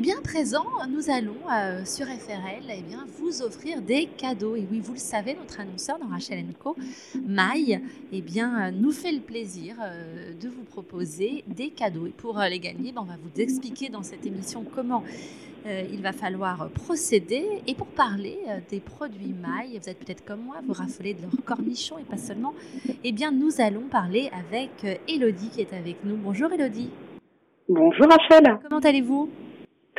Eh bien, à présent, nous allons euh, sur FRL eh bien, vous offrir des cadeaux. Et oui, vous le savez, notre annonceur dans Rachel Co, Maï, eh bien, euh, nous fait le plaisir euh, de vous proposer des cadeaux. Et pour les gagner, ben, on va vous expliquer dans cette émission comment il va falloir procéder. Et pour parler des produits Maï, vous êtes peut-être comme moi, vous raffolez de leurs cornichons et pas seulement, eh bien, nous allons parler avec Elodie qui est avec nous. Bonjour Elodie. Bonjour Rachel. Comment allez-vous?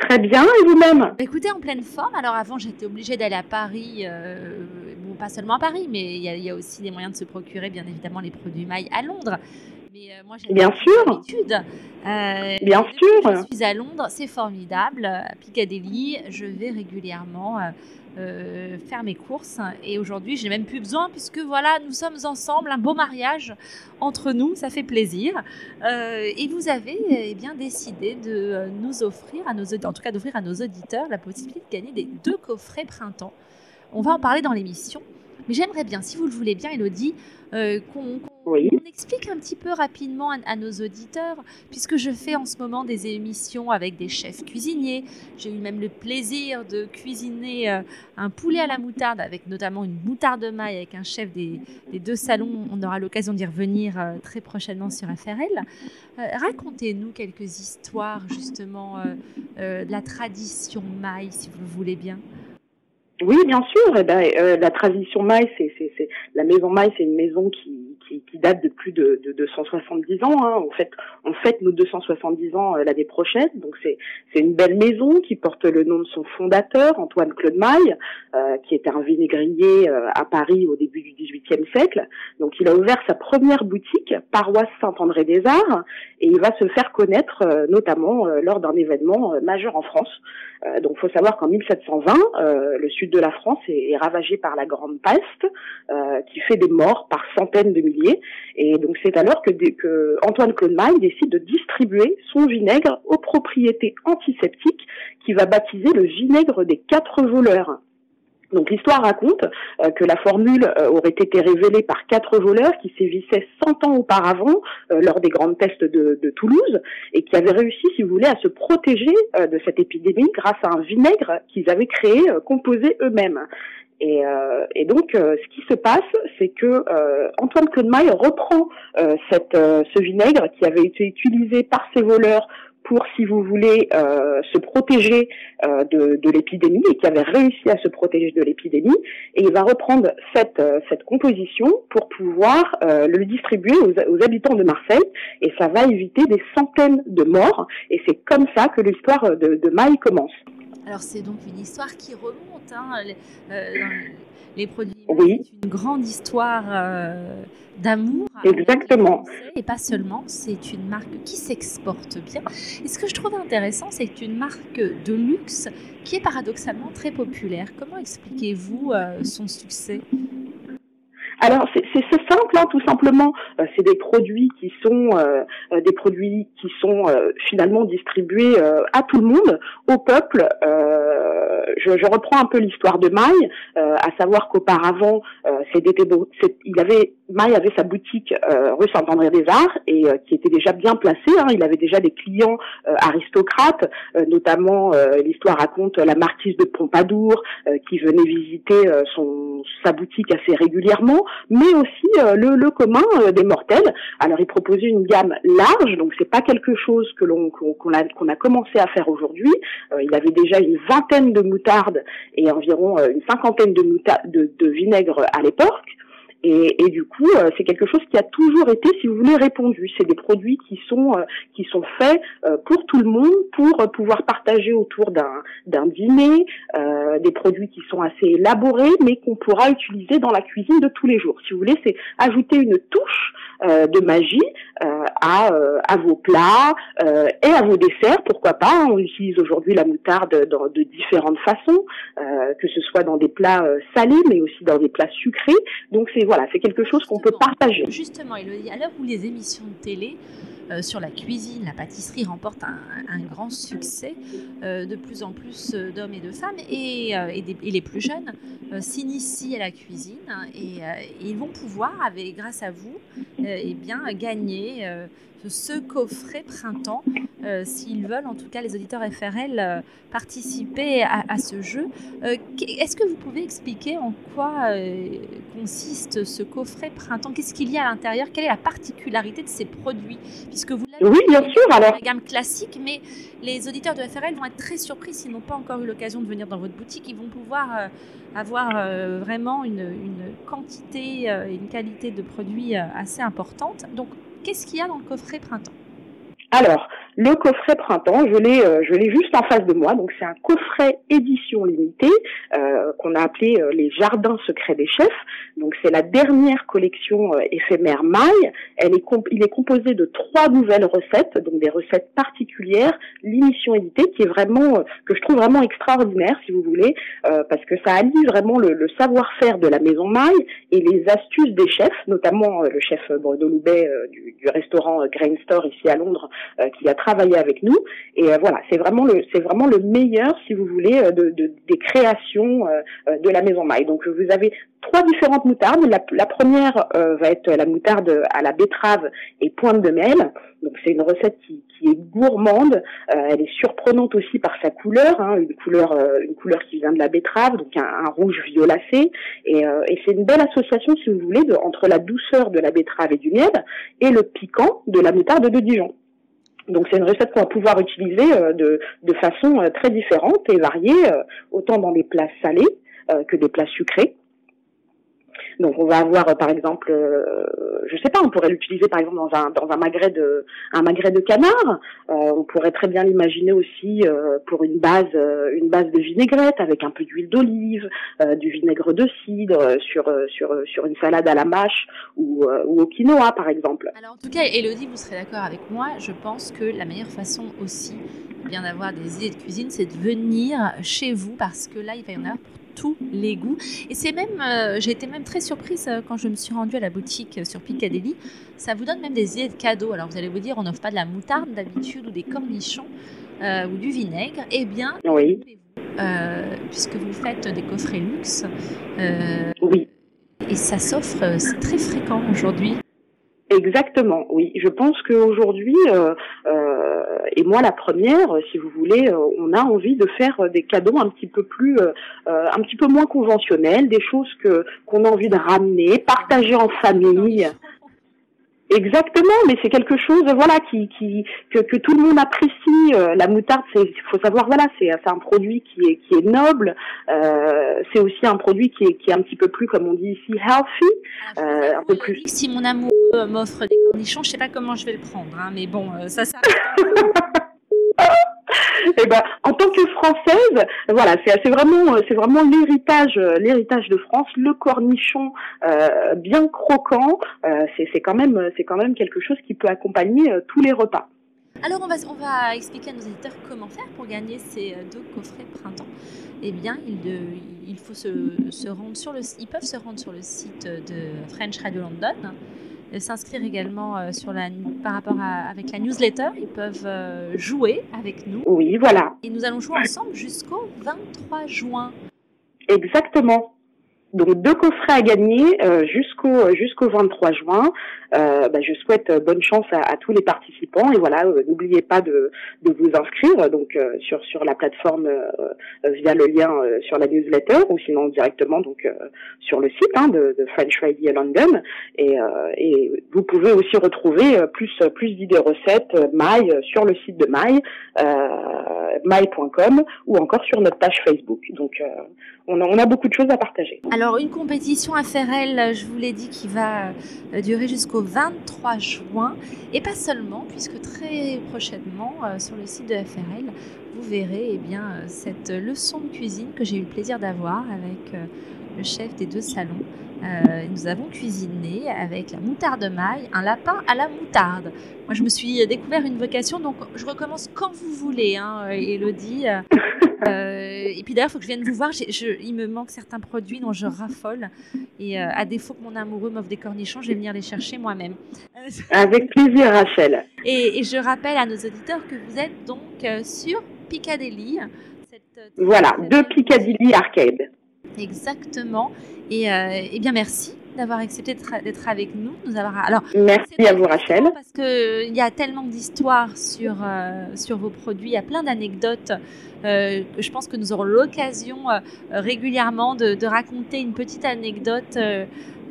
Très bien, et vous-même? Écoutez, en pleine forme. Alors avant, j'étais obligée d'aller à Paris, euh, bon, pas seulement à Paris, mais il y, a aussi des moyens de se procurer, bien évidemment, les produits mailles à Londres. Mais euh, moi, j'ai bien sûr. Euh, bien sûr. Je suis à Londres, c'est formidable. À Piccadilly, je vais régulièrement euh, faire mes courses. Et aujourd'hui, j'ai même plus besoin puisque voilà, nous sommes ensemble, un beau mariage entre nous, ça fait plaisir. Euh, et vous avez eh bien décidé de euh, nous offrir à nos en tout cas d'offrir à nos auditeurs la possibilité de gagner des deux coffrets printemps. On va en parler dans l'émission. Mais j'aimerais bien, si vous le voulez bien, Elodie, qu'on on explique un petit peu rapidement à, nos auditeurs, puisque je fais en ce moment des émissions avec des chefs cuisiniers. J'ai eu même le plaisir de cuisiner euh, un poulet à la moutarde, avec notamment une moutarde de maille, avec un chef des, deux salons. On aura l'occasion d'y revenir euh, très prochainement sur FRL. Euh, racontez-nous quelques histoires justement de la tradition maille, si vous le voulez bien. Oui, bien sûr. Eh ben, la tradition maille, c'est la maison maille, c'est une maison qui, qui, date de plus de, de 270 ans. Hein. En fait, on fête nos 270 ans euh, l'année prochaine. Donc c'est c'est une belle maison qui porte le nom de son fondateur, Antoine Claude Maille, euh, qui était un vinaigrier euh, à Paris au début du XVIIIe siècle. Donc il a ouvert sa première boutique, paroisse Saint-André des Arts, et il va se faire connaître notamment lors d'un événement majeur en France. donc, faut savoir qu'en 1720, le sud de la France est, est ravagé par la Grande Peste, qui fait des morts par centaines de milliers et donc c'est alors que, que Antoine décide de distribuer son vinaigre aux propriétés antiseptiques qui va baptiser le vinaigre des quatre voleurs. Donc l'histoire raconte euh, que la formule euh, aurait été révélée par quatre voleurs qui sévissaient 100 ans auparavant euh, lors des grandes pestes de, de, Toulouse et qui avaient réussi, si vous voulez, à se protéger de cette épidémie grâce à un vinaigre qu'ils avaient créé, composé eux-mêmes. Et, euh, et, donc, euh, ce qui se passe, c'est que euh, Antoine Codemaille reprend cette, ce vinaigre qui avait été utilisé par ces voleurs pour, si vous voulez, se protéger de, de l'épidémie et qui avait réussi à se protéger de l'épidémie. Et il va reprendre cette, cette composition pour pouvoir le distribuer aux, aux, habitants de Marseille. Et ça va éviter des centaines de morts. Et c'est comme ça que l'histoire de, de Maille commence. Alors c'est donc une histoire qui remonte, hein, les, euh, produits. Oui. C'est une grande histoire euh, d'amour. Exactement. Et pas seulement, c'est une marque qui s'exporte bien. Et ce que je trouve intéressant, c'est que c'est une marque de luxe qui est paradoxalement très populaire. Comment expliquez-vous euh, son succès? Alors c'est simple, hein, tout simplement. Euh, c'est des produits qui sont euh, euh, des produits qui sont finalement distribués à tout le monde, au peuple. Je, je, reprends un peu l'histoire de Maille, à savoir qu'auparavant, il avait Maille avait sa boutique rue Saint-André des Arts et qui était déjà bien placée. Hein, il avait déjà des clients aristocrates, notamment l'histoire raconte la marquise de Pompadour qui venait visiter son sa boutique assez régulièrement mais aussi euh, le, le, commun euh, des mortels. Alors il proposait une gamme large, donc c'est pas quelque chose que l'on qu'on a qu'on a commencé à faire aujourd'hui. Euh, il avait déjà une vingtaine de moutardes et environ une cinquantaine de, de, de vinaigre à l'époque. Et, et, du coup, euh, c'est quelque chose qui a toujours été, si vous voulez, répondu. C'est des produits qui sont euh, qui sont faits euh, pour tout le monde, pour pouvoir partager autour d'un d'un dîner, des produits qui sont assez élaborés, mais qu'on pourra utiliser dans la cuisine de tous les jours. Si vous voulez, c'est ajouter une touche de magie à à vos plats et à vos desserts. Pourquoi pas On utilise aujourd'hui la moutarde dans, de différentes façons, que ce soit dans des plats salés, mais aussi dans des plats sucrés. Donc c'est voilà, c'est quelque chose qu'on peut partager. Justement, Elodie, à l'heure où les émissions de télé euh, sur la cuisine, la pâtisserie remportent un, grand succès, euh, de plus en plus euh, d'hommes et de femmes et, les plus jeunes s'initient à la cuisine hein, et, ils vont pouvoir, avec, grâce à vous, eh bien, gagner ce coffret printemps, s'ils veulent, en tout cas les auditeurs FRL, participer à, ce jeu. Est-ce que vous pouvez expliquer en quoi consiste ce coffret printemps? Qu'est-ce qu'il y a à l'intérieur? Quelle est la particularité de ces produits? Puisque vous oui, bien sûr, alors. la gamme classique, mais les auditeurs de FRL vont être très surpris s'ils n'ont pas encore eu l'occasion de venir dans votre boutique. Ils vont pouvoir avoir vraiment une, une quantité et une qualité de produits assez importante. Donc, qu'est-ce qu'il y a dans le coffret printemps? Alors, le coffret printemps, je l'ai, euh, je l'ai juste en face de moi. Donc c'est un coffret édition limitée euh, qu'on a appelé euh, les Jardins secrets des chefs. Donc c'est la dernière collection éphémère maille. Elle est il est composé de trois nouvelles recettes, donc des recettes particulières. L'émission éditée qui est vraiment que je trouve vraiment extraordinaire, si vous voulez, parce que ça allie vraiment le, le savoir-faire de la maison maille et les astuces des chefs, notamment le chef Bruno Loubet du, du, restaurant Grain Store ici à Londres, qui a travailler avec nous. Et euh, voilà, c'est vraiment le c'est vraiment le meilleur, si vous voulez, euh, de, de des créations euh, de la maison maille. Donc vous avez trois différentes moutardes. La, la première va être la moutarde à la betterave et pointe de miel. Donc c'est une recette qui, qui est gourmande. elle est surprenante aussi par sa couleur, hein, une couleur une couleur qui vient de la betterave, donc un, rouge violacé. Et, et c'est une belle association, si vous voulez, de, entre la douceur de la betterave et du miel et le piquant de la moutarde de Dijon. Donc c'est une recette qu'on va pouvoir utiliser euh, de, de façon euh, très différente et variée, euh, autant dans des plats salés que des plats sucrés. Donc on va avoir par exemple, je sais pas, on pourrait l'utiliser par exemple dans un dans un magret de un magret de canard. on pourrait très bien l'imaginer aussi pour une base une base de vinaigrette avec un peu d'huile d'olive, du vinaigre de cidre sur sur sur une salade à la mâche ou, ou au quinoa par exemple. Alors en tout cas, Elodie, vous serez d'accord avec moi. Je pense que la meilleure façon aussi bien d'avoir des idées de cuisine, c'est de venir chez vous parce que là, il va y en avoir pour tous les goûts. Et c'est même, euh, j'ai été même très surprise euh, quand je me suis rendue à la boutique euh, sur Piccadilly. Ça vous donne même des idées de cadeaux. Alors vous allez vous dire, on n'offre pas de la moutarde d'habitude ou des cornichons ou du vinaigre. Eh bien, oui. puisque vous faites des coffrets luxe. oui. Et ça s'offre, c'est très fréquent aujourd'hui. Exactement, oui. Je pense qu'aujourd'hui, euh, euh, et moi la première, si vous voulez, euh, on a envie de faire des cadeaux un petit peu plus, euh, un petit peu moins conventionnels, des choses que qu'on a envie de ramener, partager en famille. Exactement, mais c'est quelque chose, voilà, qui, qui que, que tout le monde apprécie. Euh, la moutarde, c'est, faut savoir, voilà, c'est, c'est un produit qui est qui est noble. Euh, c'est aussi un produit qui est qui est un petit peu plus, comme on dit ici, healthy, ah, euh, un peu plus. Si mon amoureux m'offre des cornichons, je sais pas comment je vais le prendre, hein, mais bon, euh, ça, ça. Eh ben, en tant que française, voilà, c'est vraiment, c'est vraiment l'héritage, de France, le cornichon euh, bien croquant. Euh, c'est quand même, quelque chose qui peut accompagner euh, tous les repas. Alors on va, expliquer à nos éditeurs comment faire pour gagner ces deux coffrets printemps. Eh bien, il, faut ils peuvent se rendre sur le site de French Radio London s'inscrire également euh, sur la, par rapport à, avec la newsletter. Ils peuvent euh, jouer avec nous. Oui, voilà. Et nous allons jouer ensemble jusqu'au 23 juin. Exactement. Donc deux coffrets à gagner euh, jusqu'au jusqu'au 23 juin. Euh, bah, je souhaite euh, bonne chance à, tous les participants et voilà, n'oubliez pas de, de vous inscrire donc sur sur la plateforme via le lien sur la newsletter ou sinon directement donc sur le site hein, de, de, French Radio London et, et vous pouvez aussi retrouver plus plus d'idées recettes maille sur le site de maille maille.com ou encore sur notre page Facebook. Donc on a, on a beaucoup de choses à partager. Une compétition FRL, je vous l'ai dit, qui va euh, durer jusqu'au 23 juin. Et pas seulement, puisque très prochainement, euh, sur le site de FRL, vous verrez eh bien, euh, cette leçon de cuisine que j'ai eu le plaisir d'avoir avec le chef des deux salons. nous avons cuisiné avec la moutarde maille, un lapin à la moutarde. Moi, je me suis découvert une vocation, donc je recommence quand vous voulez, hein, Elodie. Euh, et puis d'ailleurs, il faut que je vienne vous voir. il me manque certains produits dont je raffole. Et euh, à défaut que mon amoureux m'offre des cornichons, je vais venir les chercher moi-même. Avec plaisir, Rachel. Et, je rappelle à nos auditeurs que vous êtes donc euh, sur Piccadilly. voilà, de Piccadilly Arcade. Exactement. Et, et bien, merci d'avoir accepté d'être avec nous. nous avoir... Alors, merci à vous, Rachel. Parce qu'il y a tellement d'histoires sur, sur vos produits, il y a plein d'anecdotes. je pense que nous aurons l'occasion régulièrement de, de, raconter une petite anecdote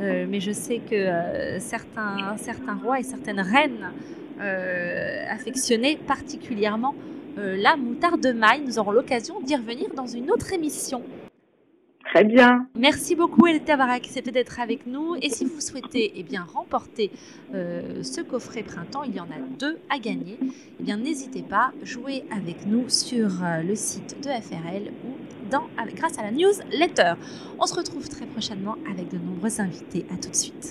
euh, mais je sais que euh, certains, certains rois et certaines reines euh, affectionnaient particulièrement la moutarde de maille. Nous aurons l'occasion d'y revenir dans une autre émission. Très bien. Merci beaucoup, d'avoir accepté d'être avec nous. Et si vous souhaitez eh bien, remporter ce coffret printemps, il y en a deux à gagner. Eh bien, n'hésitez pas, jouez avec nous sur le site de FRL ou grâce à la newsletter. On se retrouve très prochainement avec de nombreux invités. À tout de suite.